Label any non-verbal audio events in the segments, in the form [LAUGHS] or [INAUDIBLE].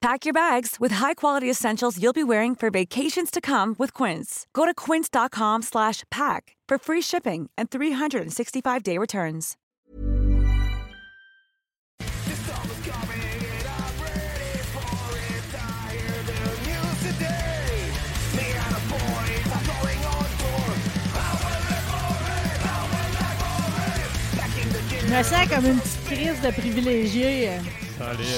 Pack your bags with high-quality essentials you'll be wearing for vacations to come with Quince. Go to quince.com slash pack for free shipping and 365-day returns. Je me sens comme une petite crise de privilégié. Euh.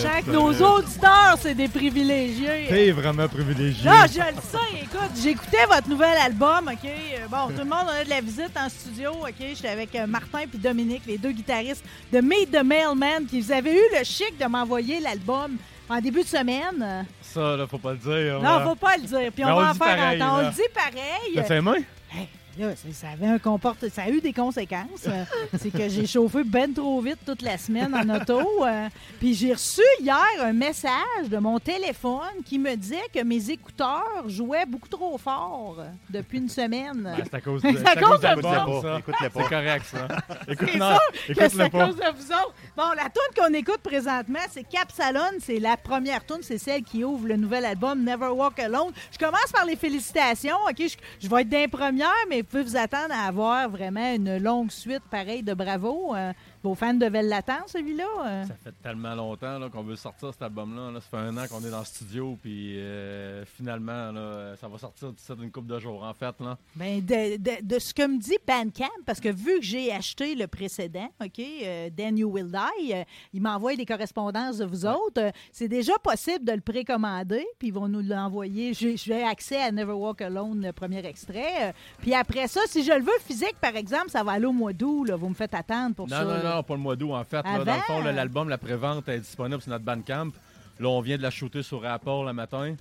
Chaque nos auditeurs, c'est des privilégiés. T'es vraiment privilégié. Non, je le sais. Écoute, j'écoutais votre nouvel album, OK? Euh, Bon, tout le monde on a de la visite en studio, OK? J'étais avec euh, Martin puis Dominique, les deux guitaristes de Meet the Mailman, qui vous avez eu le chic de m'envoyer l'album en début de semaine. Ça, là, faut pas le dire. Non, là. faut pas le dire. Puis on, on va en faire entendre. On là. le dit pareil. T'as fait main? Hey, là, ça avait un comporte, ça a eu des conséquences. Euh, [LAUGHS] c'est que j'ai chauffé ben trop vite toute la semaine en auto. euh, Puis j'ai reçu hier un message de mon téléphone qui me disait que mes écouteurs jouaient beaucoup trop fort depuis une semaine. Ouais, c'est à cause [LAUGHS] de, c'est à cause de vous autres. ça. Écoute-le pas. C'est correct, ça. [LAUGHS] Écoute, C'est non, ça que c'est écoute-le à cause de vous autres. Bon, la tune qu'on écoute présentement, c'est Capsalon. C'est la première tune, c'est celle qui ouvre le nouvel album Never Walk Alone. Je commence par les félicitations. Ok, je, je vais être d'un première, mais pouvez vous attendre à avoir vraiment une longue suite pareille de bravo. Euh, vos fans devaient l'attendre, celui-là. euh? Ça fait tellement longtemps là, qu'on veut sortir cet album-là. là. Ça fait un an qu'on est dans le studio, puis euh, finalement, là, ça va sortir d'ici une couple de jours, en fait. Là. Ben, de, de- de ce que me dit Bandcamp, parce que vu que j'ai acheté le précédent, OK, euh, Then You Will Die, euh, il m'envoie des correspondances de vous autres. C'est déjà possible de le précommander, puis ils vont nous l'envoyer. J'ai j'ai accès à Never Walk Alone, le premier extrait. Puis après ça, si je le veux physique, par exemple, ça va aller au mois d'août. là. Vous me faites attendre pour Non, ça. non. Non, pas le mois d'août, en fait. là. dans le fond, l'album, la prévente est disponible sur notre Bandcamp. Là, on vient de la shooter sur Apple le matin.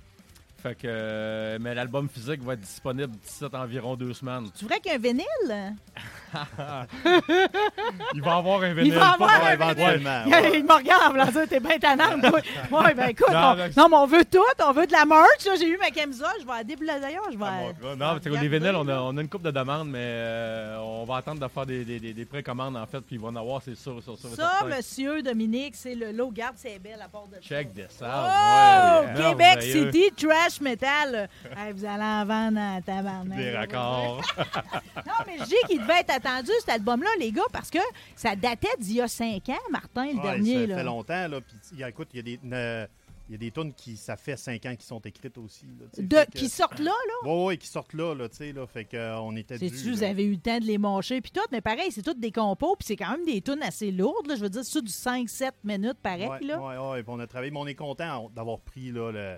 Fait que, euh, mais l'album physique va être disponible d'ici environ deux semaines. Tu voudrais qu'un vinyle? [LAUGHS] [LAUGHS] Il va avoir un vinyle. va pas- avoir un éventuellement. Il ouais. me regarde, là, ça, t'es bien tannante. toi. Ouais, ben écoute, Non, on- mais- non, mais on veut tout. On veut de la merch. J'ai eu ma camisole. Je vais à début d'ailleurs. Je vais. Ah. Non, c'est que les vinyles, on a, on a une coupe de demandes, mais euh, on va attendre de faire des, des, des, des précommandes, en fait, puis ils vont en avoir, c'est sûr, sûr, sûr. Ça, monsieur Dominique, c'est le lot. Garde, c'est belle à part de. Check this out. Oh! ouais, Québec merveilleux. City Trash Metal. Hey, vous allez en vendre en tabarnak. Des raccords. Non, mais je dis qu'il devait être attendu, cet album-là, les gars, parce que ça datait d'il y a cinq ans, Martin, le Ouais, dernier. ça là. fait longtemps. Là, puis, écoute, il y a des, euh, il y a des tunes qui, ça fait cinq ans qui sont écrites aussi. Là, De- que- Qui sortent là, là? Ouais, ouais, qui sortent là, là, tu sais, là, fait que, euh, était dû. Vous avez eu le temps de les mâcher, puis tout, mais pareil, c'est toutes des compos, puis c'est quand même des tunes assez lourdes, là. Je veux dire, c'est du 5-7 minutes, pareil, Ouais, là. ouais, ouais, puis on a travaillé, mais on est content d'avoir pris là, le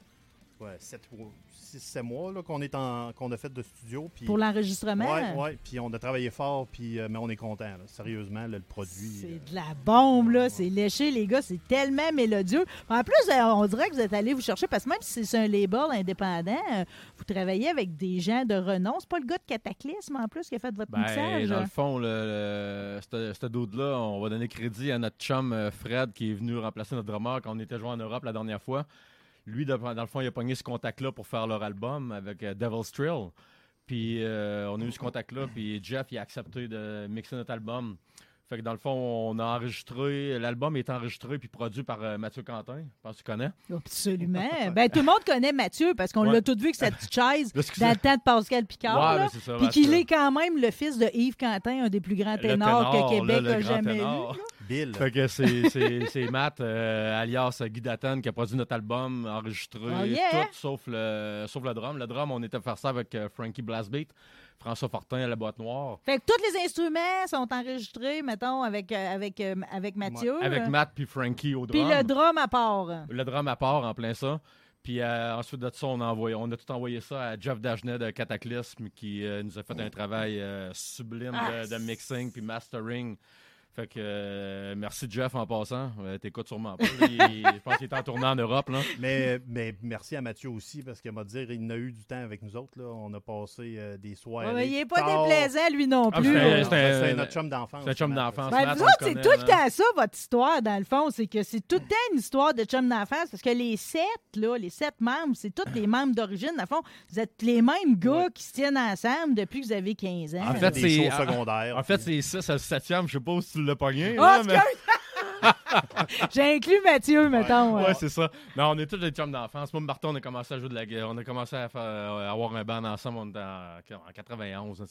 6-7 mois là, qu'on est en qu'on a fait de studio. Puis, Pour l'enregistrement? Ouais, ouais, puis on a travaillé fort, puis, euh, mais on est content, là, sérieusement, là, le produit. C'est euh, de la bombe, là. C'est léché, les gars. C'est tellement mélodieux. En plus, euh, on dirait que vous êtes allé vous chercher, parce que même si c'est un label indépendant, euh, vous travaillez avec des gens de renom. C'est pas le gars de Cataclysme, en plus, qui a fait votre Ben, mixage. dans le fond, le, le- ce- dude-là, on va donner crédit à notre chum Fred qui est venu remplacer notre drummer quand on était joué en Europe la dernière fois. Lui, dans le fond, il a pogné ce contact-là pour faire leur album avec euh, Devil's Thrill. Puis euh, on a eu ce contact-là, puis Jeff, a accepté de mixer notre album. Fait que dans le fond, on a enregistré, l'album est enregistré puis produit par euh, Mathieu Quentin. Je pense que tu connais. Absolument. [LAUGHS] ben, tout le monde connaît Mathieu, parce qu'on Ouais. l'a tout vu avec sa petite chaise [LAUGHS] dans le temps de Pascal Picard. Ouais, là. ben, c'est ça, Puis qu'il est quand même le fils de Yves Quentin, un des plus grands ténors ténor, que Québec a jamais ténor. eu. là. Bill. Fait que c'est- c'est c'est Matt, euh, alias Guy Datton, qui a produit notre album, enregistré Oh yeah! tout sauf le, sauf le drum. Le drum, on était faire ça avec euh, Frankie Blastbeat, François Fortin à la boîte noire. Fait que tous les instruments sont enregistrés, mettons, avec, euh, avec, euh, avec Mathieu. Avec Matt puis Frankie au Puis drum. le drum à part. Le drum à part, en plein ça. Puis euh, ensuite de ça, on a, envoyé, on a tout envoyé ça à Jeff Dagenet de Cataclysm qui euh, nous a fait un travail euh, sublime Ah, de, de mixing puis mastering. Fait que euh, merci Jeff en passant. Euh, T'écoutes sûrement pas. Il- je pense qu'il est en tournée en Europe. Là. Mais, mais merci à Mathieu aussi, parce qu'il m'a dit il n'a eu du temps avec nous autres. Là. On a passé euh, des soirées. Ouais, il n'est pas tard. déplaisant, lui non Ah, plus. C'est notre chum d'enfance. c'est un chum d'enfance. Ben, vous autres, c'est tout le temps ça, votre histoire, dans le fond. C'est que c'est tout le temps une histoire de chum d'enfance, parce que les sept, là, les sept membres, c'est tous les membres d'origine. Dans le fond, vous êtes les mêmes gars qui se tiennent ensemble depuis que vous avez 15 ans. En On fait, a des c'est- shows secondaires. En fait, c'est ça, c'est le septième. Je sais pas si tu l'as pogné. Oh, là, c'est mais- [LAUGHS] J'ai inclus Mathieu, mettons. Ouais, ouais. c'est ça. Non, on est tous des chums d'enfance. Moi, Martin, on a commencé à jouer de la guerre. On a commencé à, faire, à avoir un band ensemble. On était en, en 91. Ça,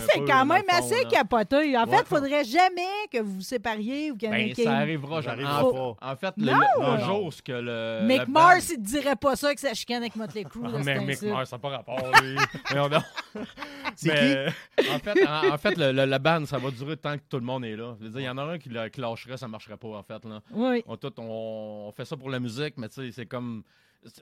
c'est quand même fond, assez là. capoté. En Ouais. fait, il faudrait jamais que vous vous sépariez ou qu'il y en ait Ben, ça arrivera. Ça jamais. arrivera en, pas. en fait, le, Non! le- le Non, jour non. où ce que le. Mick le Mars, band- il te dirait pas ça que ça chicane avec Motley Crue. Ah, mais Mick. Mars, ça n'a pas rapport. [LAUGHS] lui. Voyons donc. [LAUGHS] C'est En fait, en, en fait le, le- la band, ça va durer tant que tout le monde est là. Je veux dire, Il y en a un qui, la- qui lâcherait, ça marcherait pas, en fait. Là. Oui. On, tout, on, on fait ça pour la musique, mais tu sais, c'est comme.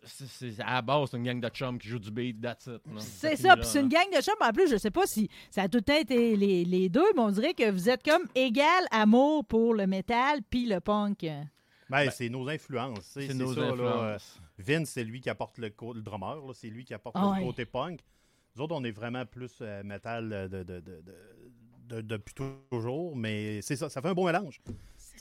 c'est- à la base, c'est une gang de chums qui joue du beat, that's it. C'est ça, puis c'est une gang de chums. En plus, je sais pas si ça a tout le temps été les, les deux, mais on dirait que vous êtes comme égal amour pour le métal puis le punk. Ben, c'est nos influences. C'est nos ça, là, influences. Vince, c'est lui qui apporte le, le drummer. C'est lui qui apporte Ah le ouais. côté punk. Nous autres, on est vraiment plus euh, métal de, de, de, de- de- depuis toujours. Mais c'est ça, ça fait un bon mélange.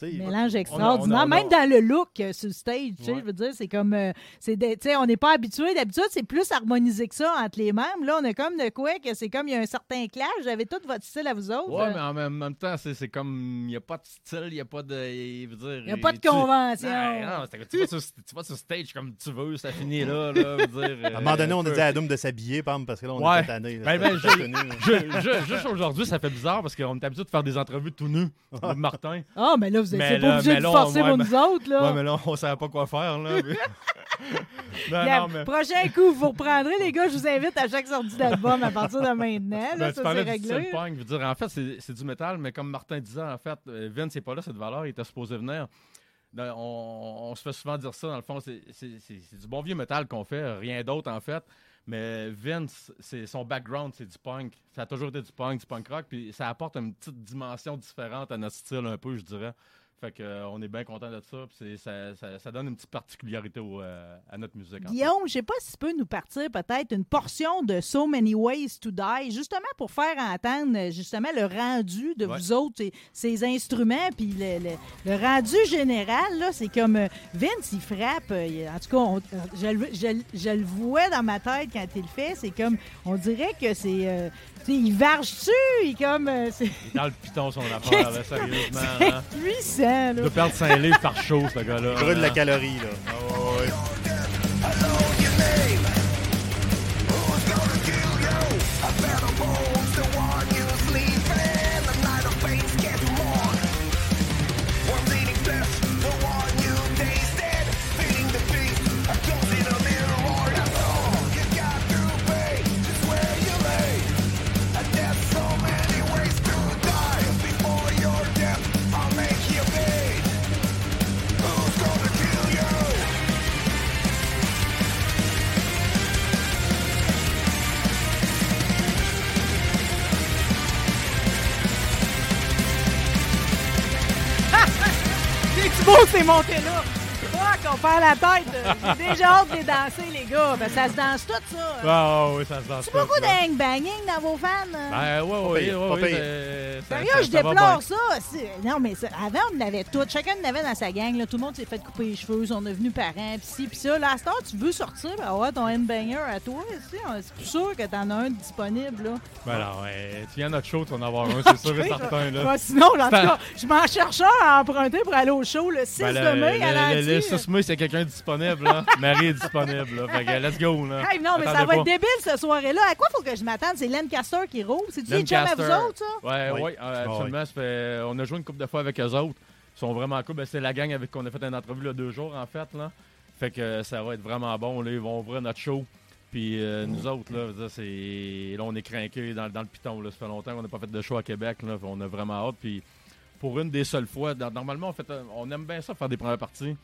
Mélange on extraordinaire. a- on a- Même dans le look euh, sur stage, tu sais, Ouais. je veux dire, c'est comme. euh, c'est tu sais, on n'est pas habitué. D'habitude, c'est plus harmonisé que ça entre les membres. Là, on a comme de quoi que c'est comme il y a un certain clash. Vous avez tout votre style à vous autres. Ouais, Euh, mais en même, même temps, c'est c'est comme. Il n'y a pas de style, il n'y a pas de. Il Il n'y a pas de tu- convention. Non, non, tu, vas sur, tu vas sur stage comme tu veux, ça finit là. là dire, À un moment donné, on a euh, dit à Doom de s'habiller, pam, parce que là, on Ouais. est tanné. Ben, ben, je- je- je- juste aujourd'hui, ça fait bizarre parce qu'on est habitué de faire des entrevues tout nus. [LAUGHS] Martin. Ah, mais là, vous êtes Mais c'est là- pas obligé de forcer pour nous autres. Là. Ouais, mais là, on savait pas quoi faire. Là. mais- [LAUGHS] non, Bien, non, mais. Prochain coup, vous reprendrez, les gars. Je vous invite à chaque sortie d'album à partir de maintenant. Là, Ben, ça, c'est réglé. punk. Je veux dire, en fait, c'est du métal, mais comme Martin disait, en fait, euh, Vince n'est pas là, cette valeur, il était supposé venir. Dans- On, on se fait souvent dire ça, dans le fond, c'est du bon vieux métal qu'on fait, rien d'autre, en fait. Mais Vince, c'est son background, c'est du punk. Ça a toujours été du punk, du punk rock, puis ça apporte une petite dimension différente à notre style, un peu, je dirais. Fait que, euh, on est bien content de ça, puis ça, ça- ça donne une petite particularité au, euh, à notre musique. en fait. Guillaume, je sais pas si tu peux nous partir peut-être une portion de So Many Ways to Die, justement pour faire entendre justement le rendu de Ouais. vous autres, ces, ces instruments, puis le, le- le rendu général, là, c'est comme euh, Vince, il frappe. il- en tout cas, on- je, le- je le- je le vois dans ma tête quand il le fait. C'est comme, on dirait que c'est, euh, tu sais, il varge-tu, il comme, euh, c'est Dans le piton, son affaire, là, [LAUGHS] sérieusement. hein. puissant, là. Il doit perdre 5 livres par show, ce gars-là. brûle la calorie, là. Ah, ouais. C'est beau, c'est monté là. Fuck, on perd la tête. J'ai déjà hâte de les danser, les gars. Ben, ça se danse tout, ça. Ah, oui, ça se danse. C'est beaucoup là. d'hang-banging dans vos fans. hein? Ben, ouais, ouais, ouais, ça- Sérieux, je déplore ça. Non, mais ça- avant, on l'avait tout. Chacun en avait dans sa gang. Là. Tout le monde s'est fait couper les cheveux. Ils sont devenus parents. Puis ci, puis ça. Là, à cette heure, tu veux sortir, ben ouais, ton handbanger à toi. C'est plus sûr que t'en as un disponible. Là. Ben non, ouais, tu viens à notre show, tu vas en avoir un, c'est sûr et [LAUGHS] certain. Là. Ouais, sinon, en tout cas, je m'en cherche un à emprunter pour aller au show le 6 Ben, de le, mai à le, le, le l'Anti. 6 mai, c'est quelqu'un disponible, là. [LAUGHS] Marie est disponible, là. Fait que, let's go, là. Hey, non, mais ça va pas. être débile, cette soirée-là. À quoi faut que je m'attende? C'est Lancaster qui roule? C'est-tu les à vous autres, ça? Ouais, Oui. ouais, euh, Ah, absolument. ça fait- on a joué une couple de fois avec eux autres. Ils sont vraiment cool. Ben, c'est la gang avec qui on a fait une entrevue il y a deux jours, en fait. Là. Fait que ça va être vraiment bon. Là, ils vont ouvrir notre show. Puis euh, nous autres, là, c'est... là, on est craqués dans, dans, le piton. Là. Ça fait longtemps qu'on n'a pas fait de show à Québec. Là. On a vraiment hâte. Puis pour une des seules fois, normalement, on, fait, on aime bien ça faire des premières parties.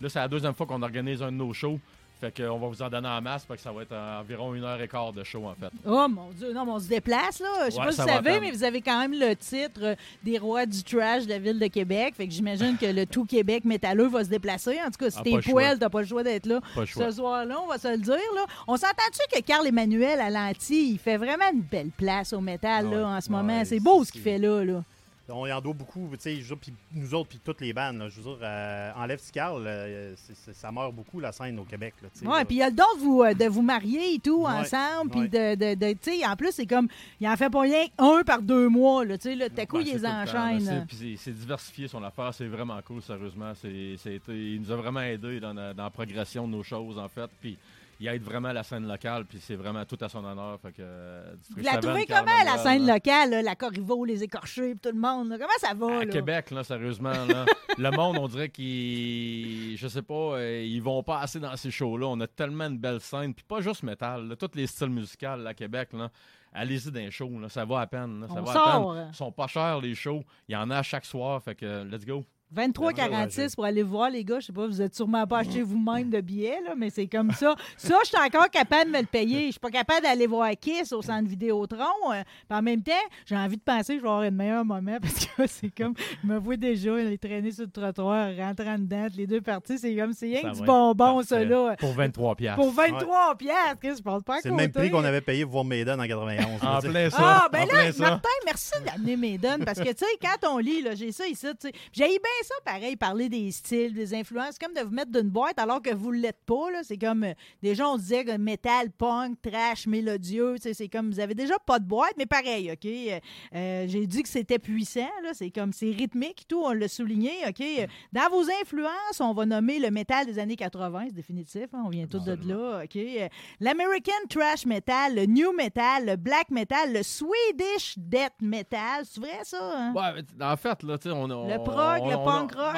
Là, c'est la deuxième fois qu'on organise un de nos shows. Fait qu'on va vous en donner en masse, parce que ça va être environ une heure et quart de show, en fait. Oh mon Dieu, non, mais on se déplace, là. Je sais pas si vous savez, mais vous avez quand même le titre euh, des rois du trash de la ville de Québec. Fait que j'imagine que le tout Québec métalleux va se déplacer. En tout cas, si ah, t'es poêle, t'as pas le choix d'être là. Ce soir-là, on va se le dire, là. On s'entend-tu que Carl Emmanuel à l'anti, il fait vraiment une belle place au métal, là, en ce moment? c'est beau ce qu'il fait là, là. On y en doit beaucoup, tu sais, nous autres, puis toutes les bandes. je veux dire, euh, enlève Scarl, euh, ça meurt beaucoup la scène au Québec. Oui, puis il y a le don de vous, euh, de vous marier et tout ensemble. Puis de, de, tu sais, en plus, c'est comme, il en fait pas rien un par deux mois. Là, tu sais, le coup, il les enchaîne. c'est diversifié son affaire, c'est vraiment cool, sérieusement. C'est, il nous a vraiment aidé dans, dans, la progression de nos choses, en fait. Puis il aide vraiment la scène locale, puis c'est vraiment tout à son honneur. Fait que, euh, Vous la trouvez comment, la scène locale, là, la Corriveau, les écorchés, tout le monde? Comment ça va? À Québec, là, sérieusement. [LAUGHS] le monde, on dirait qu'ils, je sais pas, euh, ils vont pas assez dans ces shows-là. On a tellement de belles scènes, puis pas juste métal, tous les styles musicaux à Québec. Là. Allez-y dans les shows, ça va à peine. ça va à peine. Ils sont pas chers, les shows. Il y en a chaque soir, fait que let's go. 23,46 pour aller voir, les gars. Je sais pas, vous êtes sûrement pas acheté vous-même de billets, là, mais c'est comme ça. Ça, je suis encore capable de me le payer. Je suis pas capable d'aller voir Kiss au centre Vidéotron. Euh, en même temps, j'ai envie de penser que je vais avoir un meilleur moment [LAUGHS] parce que c'est comme, je me vois déjà les traîner sur le trottoir, rentrant dedans, les deux parties. C'est comme, c'est rien que du bonbon, ça, là. Pour 23 Pour 23 piastres, je pense pas C'est le même prix qu'on avait payé pour voir Maiden en 91. en plein ça. Ah, ben là, Martin, merci d'amener Maiden parce que, tu sais, quand on lit, j'ai ça ici, tu sais, j'ai bien ça, pareil, parler des styles, des influences, comme de vous mettre d'une boîte alors que vous ne l'êtes pas. C'est comme, euh, déjà, on disait que métal, punk, trash, mélodieux, c'est comme, vous avez déjà pas de boîte, mais pareil, OK? Euh, euh, j'ai dit que c'était puissant, c'est comme, c'est rythmique, tout, on l'a souligné, OK? Dans vos influences, on va nommer le métal des années 80, c'est définitif, hein, on vient tout de là, OK? L'American trash metal, le new metal, le black metal, le Swedish death metal, c'est vrai ça? Hein? Ouais, en fait, là, tu sais, on, Le prog, le punk rock,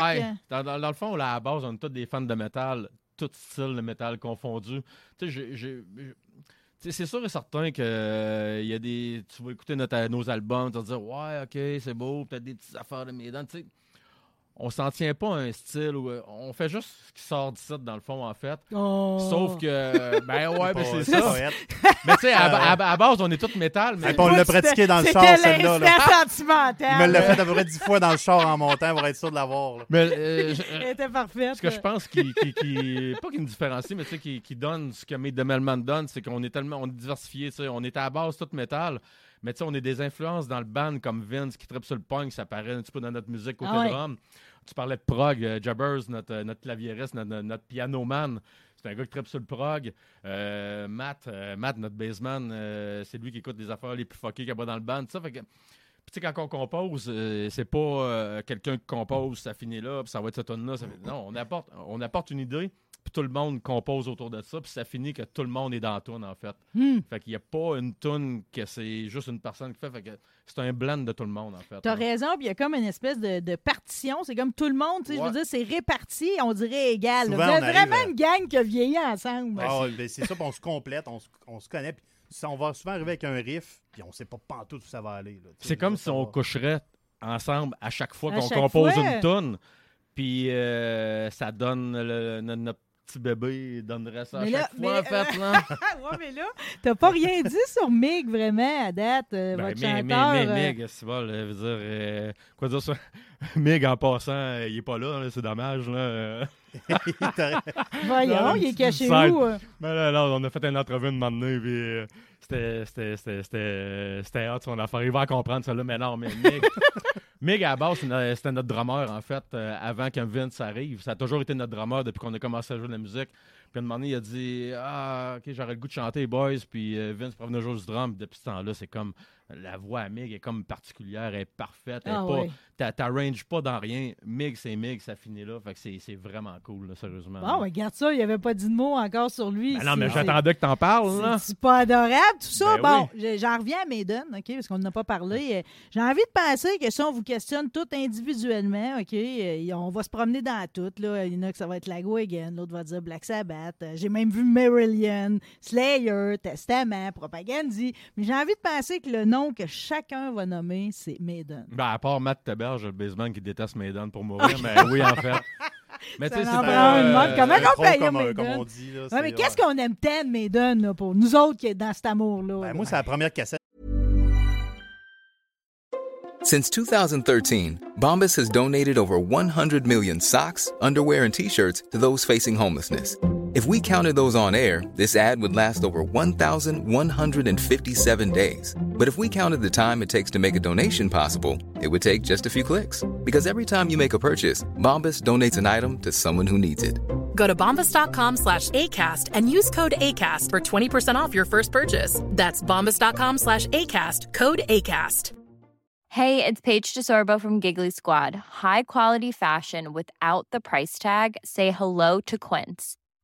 dans, dans, le fond, là, à la base, on est tous des fans de métal, tout style de métal confondu. Tu sais, c'est sûr et certain que euh, y a des. Tu vas écouter nos albums, tu vas te dire Ouais, ok, c'est beau, peut-être des petites affaires de mes dents. Tu sais, on s'en tient pas à un style où euh, on fait juste ce qui sort du site dans le fond en fait. Oh. Sauf que ben [LAUGHS] ouais, ben c'est ça. mais tu sais à, à, base on est tous métal mais on l'a pratiqué dans le char celle-là. sentimental. Il me l'a fait à peu près dix fois dans le char en montant pour être sûr de l'avoir. Mais euh, [LAUGHS] Elle était parfaite. Ce que je pense qui, qui, qui pas qui nous différencie mais tu sais qui, qui donne ce que Made de Melman donne, c'est qu'on est tellement on est diversifié, tu sais, on est à la base tout métal. Mais tu sais, on est des influences dans le band comme Vince qui tripe sur le punk, ça paraît un petit peu dans notre musique au ah drum tu parlais de prog, euh, Jabbers, notre, euh, notre claviériste, notre, notre pianoman. C'est un gars qui tripe sur le prog. Euh, Matt, Matt, notre bassman, c'est lui qui écoute des affaires les plus fuckées qu'il y a dans le band. Ça fait que, tu sais, quand on compose, c'est pas quelqu'un qui compose, ça finit là, puis ça va être cette tonne-là. Non, on apporte, on apporte une idée, puis tout le monde compose autour de ça, puis ça finit que tout le monde est dans la tune, en fait. Hmm. Fait qu'il n'y a pas une tune que c'est juste une personne qui fait. Fait que c'est un blend de tout le monde, en fait. T'as raison, puis il y a comme une espèce de, partition. C'est comme tout le monde, tu sais, je veux dire, c'est réparti, on dirait égal. Vous êtes vraiment une gang qui a vieilli ensemble. Ah, ben, c'est ça, puis on se complète, on, se connaît, puis on va souvent arriver avec un riff, puis on sait pas pantoute où ça va aller. C'est comme si on coucherait ensemble à chaque fois qu'on compose une tune, puis euh, ça donne le, notre petit bébé donnerait ça à chaque fois, en fait. Là. [LAUGHS] ouais, mais là, t'as pas rien dit sur Mig, vraiment, à date, euh, ben, votre mais, chanteur. Mais, mais, Mig, c'est bon, veut dire... Euh, quoi dire ça? [LAUGHS] Mig, en passant, il est pas là, c'est dommage, là. [LAUGHS] Voyons, il est caché où? Mais là, là, on a fait une entrevue une donné, puis euh, c'était, hot son affaire. Il va comprendre ça là, mais non, mais Mig, Mig, à la base, c'était notre drummer, en fait, euh, avant qu'un Vince arrive. Ça a toujours été notre drummer depuis qu'on a commencé à jouer de la musique. Puis à un moment donné, il a dit Ah, ok, j'aurais le goût de chanter, boys. Puis euh, Vince venir jouer du drum. Puis depuis ce temps-là, c'est comme la voix à Mig est comme particulière, elle est parfaite. Elle Ah est pas, T'arranges pas dans rien. Mig, c'est Mig, ça finit là. Fait que c'est c'est vraiment cool, là, sérieusement. Bon, là. regarde ça, il n'y avait pas dit de mots encore sur lui. Ben non, mais C'est- j'attendais que t'en parles, là. C'est pas adorable, tout ça. Ben bon, j'en reviens à Maiden, OK, parce qu'on n'en a pas parlé. Euh, J'ai envie de penser que si on vous questionne tout individuellement, OK, euh, on va se promener dans tout. Là. Il y en a que ça va être Lago Again, l'autre va dire Black Sabbath. Euh, J'ai même vu Marillion, Slayer, Testament, Propagandhi. Mais j'ai envie de penser que le nom que chacun va nommer, c'est Maiden. Ben, à part Matt Teberge, le baseman qui déteste Maiden pour mourir, mais oui, en fait. [LAUGHS] Mais tu sais, c'est euh, mode. Comment tronc paye comme, Maiden? comme on dit. Là, Ouais, mais qu'est-ce ouais. qu'on aime tant de Maiden là, pour nous autres qui est dans cet amour-là? Ben, là? moi, c'est la première cassette. Since 2013, Bombas has donated over 100 million socks, underwear, and t shirts to those facing homelessness. If we counted those on air, this ad would last over 1,157 days. But if we counted the time it takes to make a donation possible, it would take just a few clicks. Because every time you make a purchase, Bombas donates an item to someone who needs it. Go to bombas.com slash ACAST and use code ACAST for 20% off your first purchase. That's bombas.com slash ACAST, code ACAST. Hey, it's Paige DeSorbo from Giggly Squad. High quality fashion without the price tag. Say hello to Quince.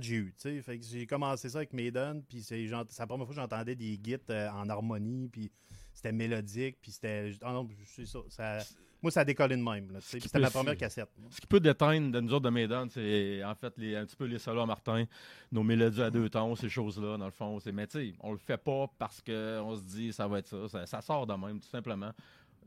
J'ai eu. Fait que j'ai commencé ça avec Maiden, puis c'est genre- c'est la première fois que j'entendais des gits euh, en harmonie, puis c'était mélodique, puis c'était... Ah non, c'est ça, ça- Moi, ça a décollé de même, là, C'était ma première cassette. Ce qui peut déteindre de nous autres de Maiden, c'est en fait les, un petit peu les solos à Martin, nos mélodies à deux tons, ces choses-là, dans le fond. c'est- Mais tu sais, on le fait pas parce qu'on se dit ça va être ça. Ça, ça sort de même, tout simplement.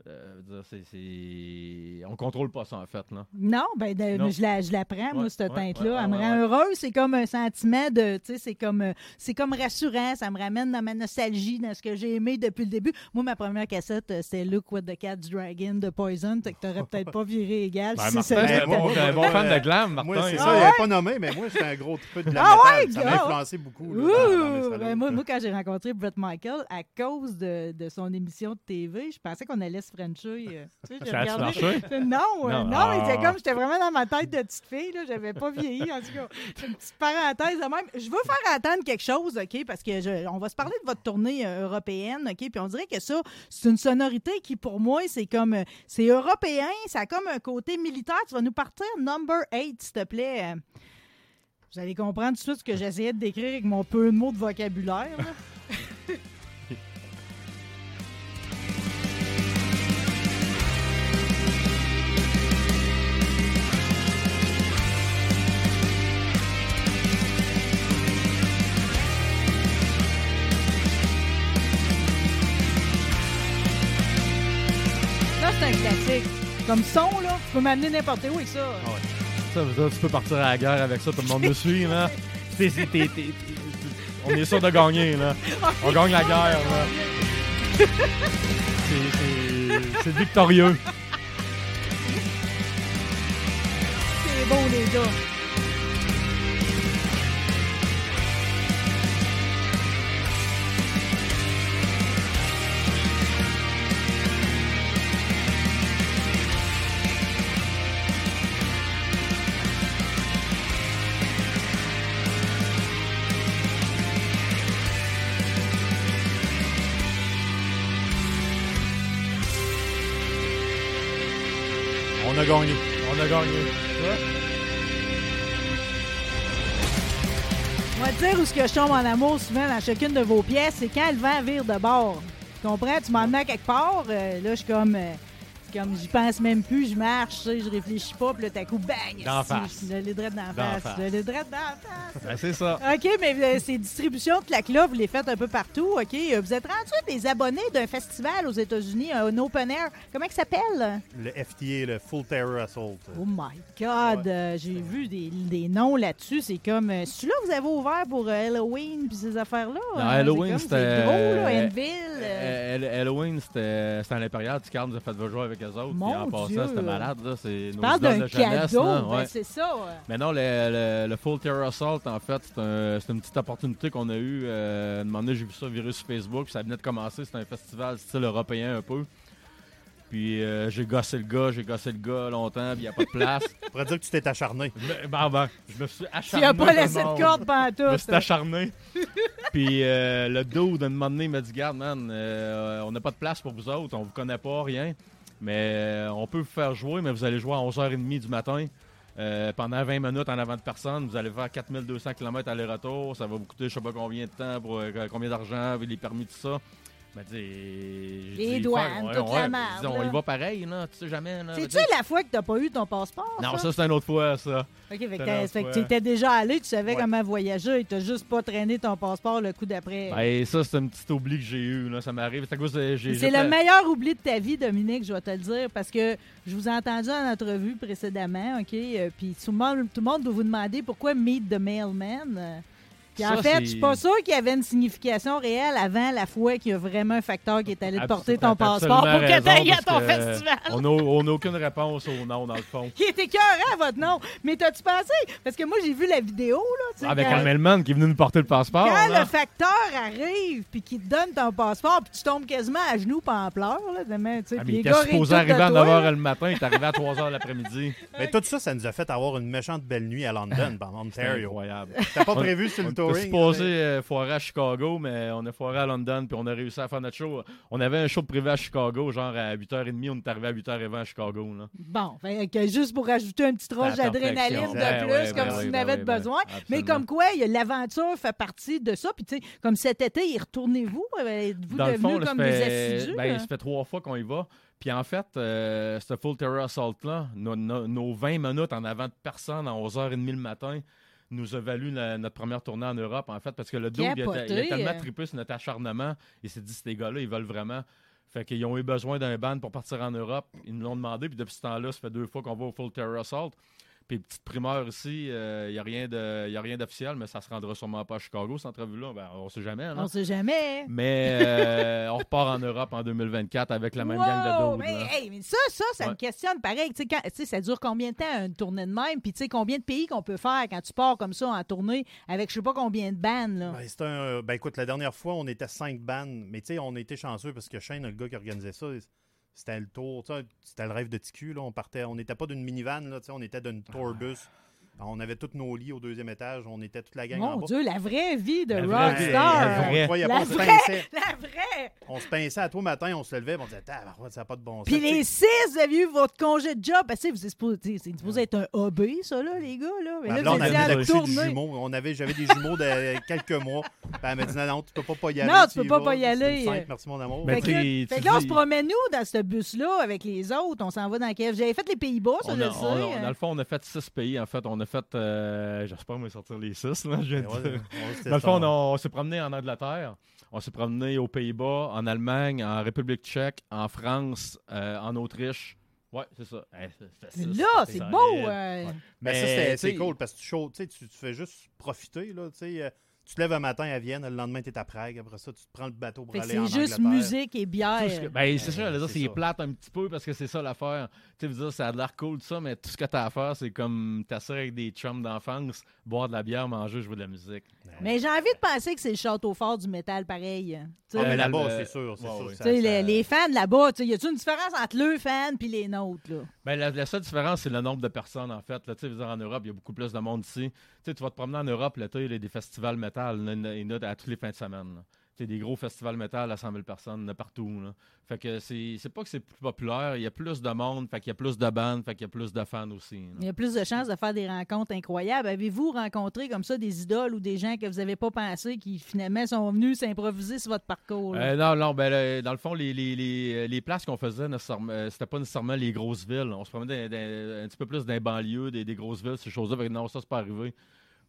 Euh, c'est- c'est- On contrôle pas ça, en fait. Là. Non, ben de- Non. je, la, je la prends, moi, cette ouais, teinte-là. ouais, Elle me rend ouais. heureuse. C'est comme un sentiment de. Tu sais, c'est comme, c'est comme rassurant. Ça me ramène dans ma nostalgie, dans ce que j'ai aimé depuis le début. Moi, ma première cassette, euh, c'était Look What the Cat's Dragon de Poison. Fait que t'aurais [LAUGHS] peut-être pas viré égal. Ben, si Martin, c'est un bon, un fan de glam, Martin. Moi, c'est hein. ça, il n'avait pas nommé, mais moi, j'étais un gros peu de la Ah métal. Ça m'a influencé beaucoup. là, Ouh! dans- dans mes solos. Ben, moi, moi, quand j'ai rencontré Brett Michael, à cause de, de son émission de TV, je pensais qu'on allait se frencher. euh, tu sais, Ça marché? Non, euh, Non. non, c'était Ah. comme, j'étais vraiment dans ma tête de petite fille, là, j'avais pas vieilli, en tout cas. C'est Une petite parenthèse de même. Je veux faire entendre quelque chose, OK, parce que je- on va se parler de votre tournée euh, européenne, OK, puis on dirait que ça, c'est une sonorité qui, pour moi, c'est comme, c'est européen, ça a comme un côté militaire. Tu vas nous partir number 8, s'il te plaît. Vous allez comprendre tout de suite ce que j'essayais de décrire avec mon peu de mots de vocabulaire, là. Comme son, là, tu peux m'amener n'importe où avec ça. Ah ouais. Ça tu peux partir à la guerre avec ça, tout le monde me suit. Là. [LAUGHS] C'est- c'est- t'es- t'es- t'es- on est sûr de gagner. Là. On gagne la guerre. Là. [LAUGHS] C'est- c'est- C'est victorieux. C'est beau, les gars. A gagné. On a gagné. On te dire où ce que je tombe en amour souvent dans chacune de vos pièces, c'est quand le vent vire de bord. Tu comprends? Tu m'emmènes à quelque part, euh, là, je suis comme... euh, comme, j'y pense même plus, je marche, tu sais, je réfléchis pas, puis là, t'as coup, bang! D'en face. Je l'ai direct d'en D'en face. face. Je l'ai d'en face. Ben, c'est ça. OK, mais euh, ces distributions de claques-là, vous les faites un peu partout, OK? Euh, Vous êtes rendu des abonnés d'un festival aux États-Unis, un open air. Comment il s'appelle? Le FTA, le Full Terror Assault. Oh my God! euh, J'ai vu des, des noms là-dessus. C'est comme... euh, C'est-tu là que vous avez ouvert pour euh, Halloween puis ces affaires-là? Non, Halloween, c'est comme- c'était- C'est gros, là, Enville. euh, Euh, Hall- Halloween, c'était c'était à l'Impérial. Ticard nous a fait jouer avec eux autres. Mon Puis en passant, c'était malade. là. C'est Tu nos parles idoles d'un cadeau, ben ouais. c'est ça. Mais non, le, le- le Full Terror Assault, en fait, c'est un- c'est une petite opportunité qu'on a eue. Euh, un moment donné, j'ai vu ça virer sur Facebook, puis ça venait de commencer. C'était un festival style européen un peu. Puis euh, j'ai gossé le gars, j'ai gossé le gars longtemps, puis il n'y a pas de place. [LAUGHS] On pourrait dire que tu t'es acharné. Ben, ben, je me suis Tu acharné. n'as pas tout laissé de corde Je me suis acharné. Puis euh, le dos d'un moment donné il m'a dit Garde, man, euh, on n'a pas de place pour vous autres, on vous connaît pas, rien. Mais euh, on peut vous faire jouer, mais vous allez jouer à 11h30 du matin. euh, pendant 20 minutes en avant de personne, vous allez faire 4200 km aller-retour. Ça va vous coûter je sais pas combien de temps, pour euh, combien d'argent, les permis, tout ça. Ben, dis, Les douanes, toute la mais merde, On y va pareil, là, tu sais jamais. C'est-tu la fois que t'as pas eu ton passeport? Non, ça, c'est une autre fois, ça. OK, fait que, la tu étais déjà allé, tu savais Ouais. comment voyager, et t'as juste pas traîné ton passeport le coup d'après. Ben, ça, c'est un petit oubli que j'ai eu, là. Ça m'arrive. C'est le fait- meilleur oubli de ta vie, Dominique, je vais te le dire, parce que je vous ai entendu en entrevue précédemment, OK? euh, Puis tout le monde, tout le monde doit vous demander pourquoi Meet the Mailman. Puis en Ça, fait, c'est- je suis pas sûr qu'il y avait une signification réelle avant la fois qu'il y a vraiment un facteur qui est allé te porter ton passeport absolument pour que raison, t'ailles à ton festival. On n'a aucune réponse au nom, dans le fond. [LAUGHS] Qui est écœurant, votre nom. Mais t'as-tu pensé? Parce que moi, j'ai vu la vidéo, là. tu sais, Avec quand- un mailman qui est venu nous porter le passeport. Quand là. le facteur arrive puis qu'il te donne ton passeport puis tu tombes quasiment à genoux pas en pleurs, là, demain, tu sais, Ah, mais il les était gars supposé arriver à toi, 9h là. le matin, il est arrivé à 3h l'après-midi. Mais tout ça, ça nous a fait avoir une méchante belle nuit à London, en C'est Ontario. incroyable. T'as pas prévu sur le était touring? supposé euh, foirer à Chicago, mais on a foiré à London, puis on a réussi à faire notre show. On avait un show privé à Chicago, genre à 8h30, on est arrivé à 8h20 à Chicago. Là. Bon, fait que juste pour rajouter un petit roche La d'adrénaline de plus, Ben ouais, comme ben si ouais, vous ben ben besoin. Mais comme quoi, il l'aventure fait partie de ça. Puis tu sais, comme cet été, y retournez-vous? Euh, Êtes-vous devenus comme des assidus? ben, là? ça fait trois fois qu'on y va. Puis en fait, euh, ce Full Terror Assault-là, nos, nos- nos 20 minutes en avant de personne à 11h30 le matin, nous a valu la- notre première tournée en Europe, en fait, parce que le dos, il a, il a tellement euh. trippé sur notre acharnement. Il s'est dit, ces gars-là, ils veulent vraiment. Fait qu'ils ont eu besoin d'un band pour partir en Europe. Ils nous l'ont demandé, puis depuis ce temps-là, ça fait deux fois qu'on va au Full Terror Assault. Puis petite primeur ici, il n'y a rien de- y a rien d'officiel, mais ça se rendra sûrement pas à Chicago, cette entrevue-là. Ben, on sait jamais. hein. On sait jamais. Mais euh, on repart en Europe en 2024 avec la même gang de. Mais, là. hey, mais ça, ça, ça me questionne pareil. Tu sais, quand- ça dure combien de temps une tournée de même? Puis tu sais, combien de pays qu'on peut faire quand tu pars comme ça en tournée avec je sais pas combien de bandes? Là? Ben, c'est un, euh, ben écoute, la dernière fois, on était cinq bandes, mais tu sais, on était chanceux parce que Shane, le gars qui organisait ça, c'était le tour, c'était le rêve de TQ, là. On partait, on n'était pas d'une minivan, là, on était d'une tourbus. On avait tous nos lits au deuxième étage, on était toute la gang en Mon bas. Dieu, la vraie vie de La vraie vie, rockstar. la vraie. On La on vraie. pinçait. [LAUGHS] La vraie. On se pinçait à toi matin, on se levait, on disait, ça n'a pas de bon sens. Puis les six, vous avez eu votre congé de job. Ben, c'est supposé être un hobby, ça, là, les gars. Là. Mais vous avait étiez en accouché du tournée. jumeau. On avait, j'avais des jumeaux de [LAUGHS] quelques mois. Puis elle m'a dit non, non, tu peux pas, pas y aller. Non, tu peux pas pas y aller. merci mon amour. Mais Fait que, là, on se promène nous dans ce bus-là avec les autres? On s'en va dans quel. J'avais fait les Pays-Bas, ça, On je sais. on dans le fond, on a fait six pays. En fait, on a fait. euh, J'espère me sortir les six. Là, je viens Mais ouais, de- ouais, c'était Dans le fond, on, on s'est promené en Angleterre, on s'est promené aux Pays-Bas, en Allemagne, en République tchèque, en France, euh, en Autriche. Ouais, c'est ça. C'est- là, c'est beau. Ouais. euh. Mais ça, Mais, c'est- cool parce que tu, show- tu sais, tu, tu fais juste profiter. Là, tu tu te lèves un matin à Vienne, le lendemain, tu es à Prague. Après ça, tu te prends le bateau pour Fait aller en c'est juste Angleterre. musique et bière. Tout ce que- ben, c'est ça, j'allais dire, c'est plate un petit peu parce que c'est ça l'affaire. Tu sais, veux dire, ça a l'air cool, tout ça, mais tout ce que t'as à faire, c'est comme t'asseoir avec des chums d'enfance, boire de la bière, manger, jouer de la musique. Mais j'ai envie de penser que c'est le château fort du métal, pareil. Tu Ah, mais là-bas, le- c'est sûr. C'est Ouais, sûr ouais. que ça- tu sais, ça- les, les fans là-bas, tu y a-tu une différence entre leurs fans puis les nôtres? Là? Ben, la, la seule différence, c'est le nombre de personnes, en fait. Là, tu veux dire, en Europe, il y a beaucoup plus de monde ici. Tu sais, tu vas te promener en Europe, tu il y a des festivals métal, il y en a- il y en a à tous les fins de semaine. là. des gros festivals métal à 100 000 personnes partout. Là. Fait que c'est pas que c'est plus populaire, il y a plus de monde, fait qu'il y a plus de bandes, fait qu'il y a plus de fans aussi. là. Il y a plus de chances de faire des rencontres incroyables. Avez-vous rencontré comme ça des idoles ou des gens que vous n'avez pas pensé qui finalement sont venus s'improviser sur votre parcours? Euh, non, non, ben, le- dans le fond, les, les, les, les places qu'on faisait, euh, c'était pas nécessairement les grosses villes. On se promenait un petit peu plus dans les banlieues, des, des grosses villes, ces choses-là. Non, ça, c'est pas arrivé.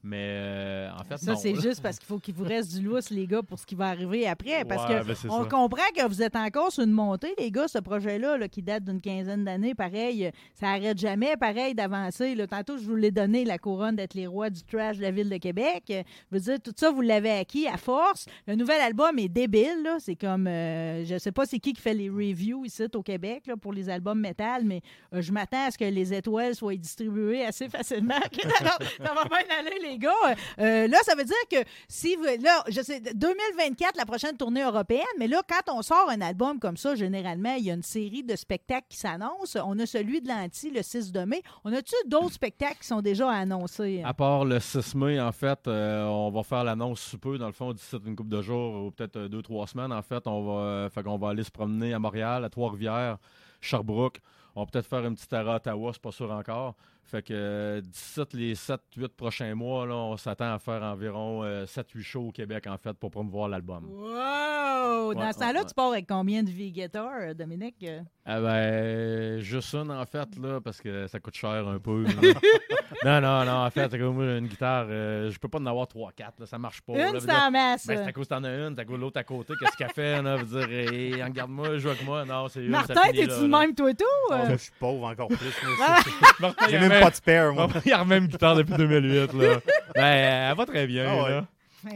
Mais euh, en fait, Ça, non, c'est juste parce qu'il faut qu'il vous reste du lousse, les gars, pour ce qui va arriver après. Parce Ouais, que ben, on ça. comprend que vous êtes encore sur une montée, les gars, ce projet-là, là, qui date d'une quinzaine d'années, pareil, ça arrête jamais, pareil, d'avancer. là. Tantôt, je vous l'ai donné, la couronne d'être les rois du trash de la ville de Québec. Je veux dire, tout ça, vous l'avez acquis à force. Le nouvel album est débile, là. C'est comme, euh, je sais pas c'est qui qui fait les reviews ici au Québec, là, pour les albums métal, mais euh, je m'attends à ce que les étoiles soient distribuées assez facilement. [LAUGHS] Alors, ça va bien aller, les gars. Euh, là, ça veut dire que si vous, là, je sais, 2024, la prochaine tournée européenne, mais là, quand on sort un album comme ça, généralement, il y a une série de spectacles qui s'annoncent. On a celui de l'Anti le 6 de mai. On a-tu d'autres [CLEARS THROAT] spectacles qui sont déjà annoncés? À part le 6 mai, en fait, euh, on va faire l'annonce sous peu, dans le fond, d'ici une couple de jours, ou peut-être euh, deux, trois semaines, en fait. On va, fait qu'on va aller se promener à Montréal, à Trois-Rivières, Sherbrooke. On va peut-être faire une petite arrêt à Ottawa, c'est pas sûr encore. Fait que euh, d'ici les 7-8 prochains mois, là, on s'attend à faire environ 7-8 shows au Québec, en fait, pour promouvoir l'album. Wow! Dans Ouais, ce temps-là, ouais, tu pars avec combien de V-Guitar, Dominique? Euh, Ah ben, juste une, en fait, là, parce que ça coûte cher un peu. [LAUGHS] [LAUGHS] non, non, non, en fait, moi, une guitare, euh, je peux pas en avoir 3-4, là, ça marche pas. Une, c'est en masse. Ben, c'est à cause que t'en as une, t'as de l'autre à côté, qu'est-ce qu'elle fait, là, veut dire, hey, regarde-moi, joue avec moi, non, c'est une, ça Martin, t'es-tu là. même, toi, tout? Oh, Euh, je suis pauvre encore plus. Ah! [LAUGHS] J'ai même pas de spare, moi. Il a la même guitare depuis 2008, là. [LAUGHS] Ben, elle va très bien, Ah ouais. là.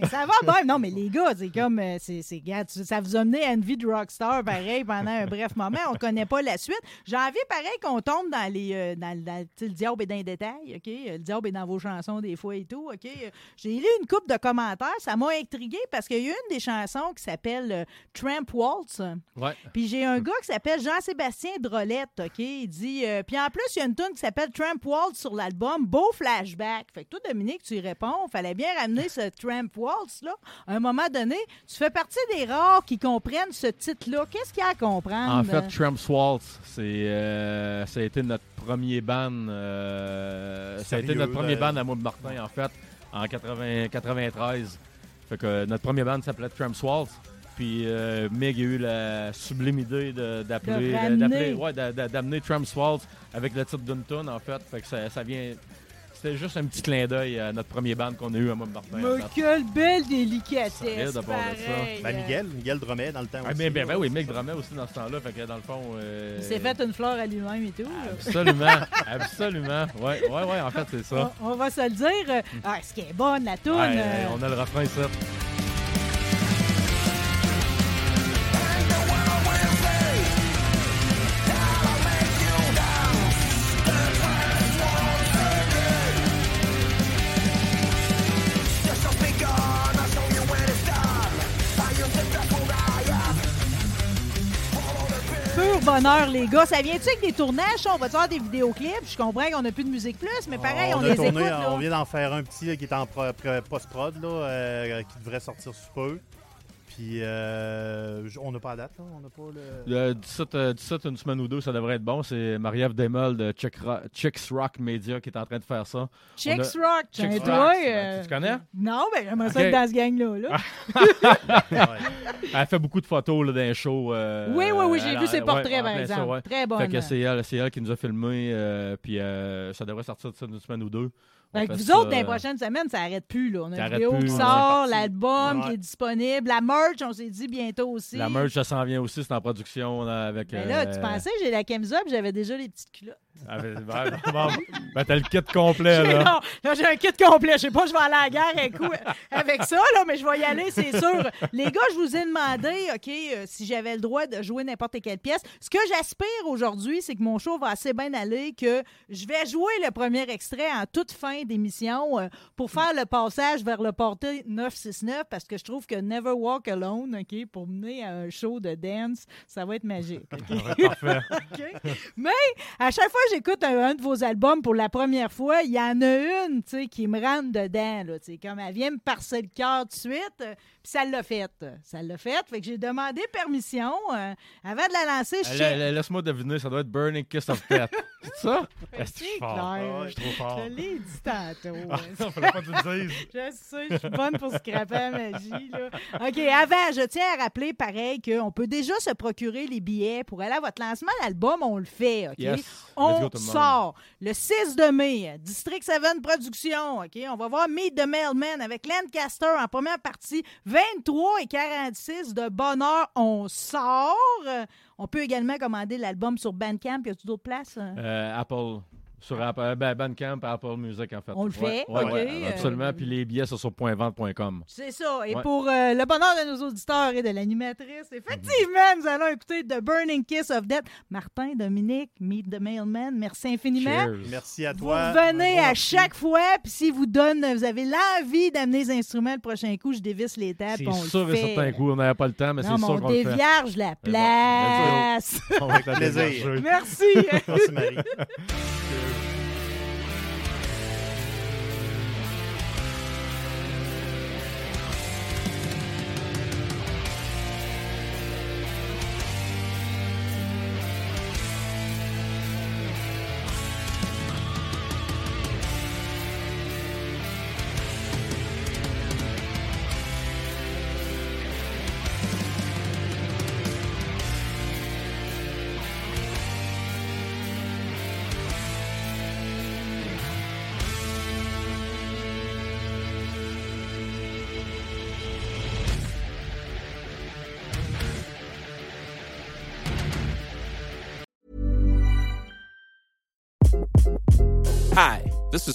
Ça va bien. Non, mais les gars, c'est comme. euh, c'est, ça vous a mené à une vie de rockstar, pareil, pendant un bref moment. On ne connaît pas la suite. J'ai envie, pareil, qu'on tombe dans les. euh, dans, le- dans- le diable est dans les détails, OK? Euh, Le diable est dans vos chansons, des fois et tout, OK? J'ai lu une coupe de commentaires. Ça m'a intrigué parce qu'il y a une des chansons qui s'appelle euh, Tramp Waltz. Ouais. Puis j'ai un gars qui s'appelle Jean-Sébastien Drolette, OK? Il dit... euh, puis en plus, il y a une tune qui s'appelle Tramp Waltz sur l'album Beau Flashback. Fait que toi, Dominique, tu y réponds. Fallait bien ramener ce Tramp Waltz-là. À un moment donné, tu fais partie des rares qui comprennent ce titre-là. Qu'est-ce qu'il y a à comprendre? En fait, Tramp's Waltz, c'est, euh, ça a été notre premier band. euh, ça a été notre premier band à de Martin, en fait, en 80, 93. Fait que notre premier band s'appelait Tramp's Waltz. Puis euh, Meg a eu la sublime idée d'appeler, ouais, d'amener Tramp's Waltz avec le titre d'une tune, en fait. Fait que ça, ça vient. C'était juste un petit clin d'œil à notre premier band qu'on a eu à de Martin. Mais quelle belle délicatesse! De ça. Ben, Miguel, Miguel Dromet dans le temps Ah, aussi. ben, là. ben oui, Meg drummait aussi dans ce temps-là. Fait que dans le fond. euh, Il s'est fait une fleur à lui-même et tout. là. Absolument, [LAUGHS] absolument. Ouais, ouais, ouais, en fait, c'est ça. On, on va se le dire. Ah, est-ce qu'elle est bonne, la toune? Ouais, euh, on a le refrain ici. Bonheur, les gars. Ça vient-tu avec des tournages? On va faire des vidéoclips? Je comprends qu'on n'a plus de musique plus, mais pareil, on, a les tourné, écoute. là. On vient d'en faire un petit là, qui est en pro- pro- post-prod, là, euh, qui devrait sortir sous peu. Puis, euh, on n'a pas la date, là. On n'a pas le. Le 17, euh, 17, une semaine ou deux, ça devrait être bon. C'est Marie-Ève Demol de Chick Ro- Chicks Rock Media qui est en train de faire ça. Chicks Rock. Chicks Rock, toi, tu- euh, tu connais? Non, mais j'aimerais ça Ok. être dans ce gang-là. là. Ouais. [LAUGHS] Elle fait beaucoup de photos là, dans les shows. euh, oui, oui, oui, j'ai vu ses portraits, par ça, exemple. ouais. Très bonne. Fait que c'est elle, c'est elle qui nous a filmé, euh, puis euh, ça devrait sortir de ça une semaine ou deux. Fait que vous ça, autres, dans les euh, prochaines semaines, ça arrête plus. Là. On a une vidéo plus, qui sort, l'album qui est disponible, la merch, on s'est dit bientôt aussi. La merch, ça s'en vient aussi, c'est en production là, avec. Mais là, tu euh, pensais que j'ai la camisole, j'avais déjà les petites culottes. avec- ben, bon, ben, t'as le kit complet, [LAUGHS] là. non, là, j'ai un kit complet. Je sais pas, je vais aller à la guerre avec, avec ça, là, mais je vais y aller, c'est sûr. Les gars, je vous ai demandé, OK, euh, si j'avais le droit de jouer n'importe quelle pièce. Ce que j'aspire aujourd'hui, c'est que mon show va assez bien aller, que je vais jouer le premier extrait en toute fin fin d'émission euh, pour faire le passage vers le porté 969 parce que je trouve que Never Walk Alone, OK, pour mener à un show de dance, ça va être magique. [LAUGHS] [LAUGHS] Mais à chaque fois que j'écoute un, un de vos albums pour la première fois, il y en a une, tu sais, qui me rentre dedans, là, tu sais, comme elle vient me parser le cœur tout de suite, euh, puis ça l'a fait. Ça l'a fait, fait que j'ai demandé permission euh, avant de la lancer. Euh, Laisse-moi deviner, ça doit être Burning Kiss of Death. [LAUGHS] C'est ça? Est-ce que je suis C'est fort? clair. Je suis trop fort. Je l'ai dit tantôt. Ah, non, fallait pas que tu le dises. [LAUGHS] Je sais, je suis bonne pour scraper la magie. Là. OK, avant, je tiens à rappeler, pareil, qu'on peut déjà se procurer les billets pour aller à votre lancement d'album. On le fait, OK? Yes. Let's On go, tout le monde. sort le 6 de mai, District 7 Productions, OK? On va voir Meet the Mailman avec Lancaster en première partie, 23 et 46 de bonheur. On sort. On peut également commander l'album sur Bandcamp. Y a-t-il d'autres places? euh? Euh, Apple. Sur Apple, euh, ben, Bandcamp, Apple Music, en fait. On le fait, Ouais, OK. ouais, Euh, absolument. Puis les billets, sont sur pointvente.com. C'est ça. Et Ouais. pour euh, le bonheur de nos auditeurs et de l'animatrice, effectivement, nous allons écouter The Burning Kiss of Death. Martin, Dominique, Meet the Mailman, merci infiniment. Cheers. Merci à Vous toi. Un gros à merci. chaque fois, puis si vous donne, vous avez l'envie d'amener les instruments le prochain coup, je dévisse les tables, C'est on sûr le et certain coup, on n'avait pas le temps, mais c'est sûr on qu'on le fait. dévierge la Mais bon, place. On va avec la Plaisir. Merci. Merci, Marie. [LAUGHS]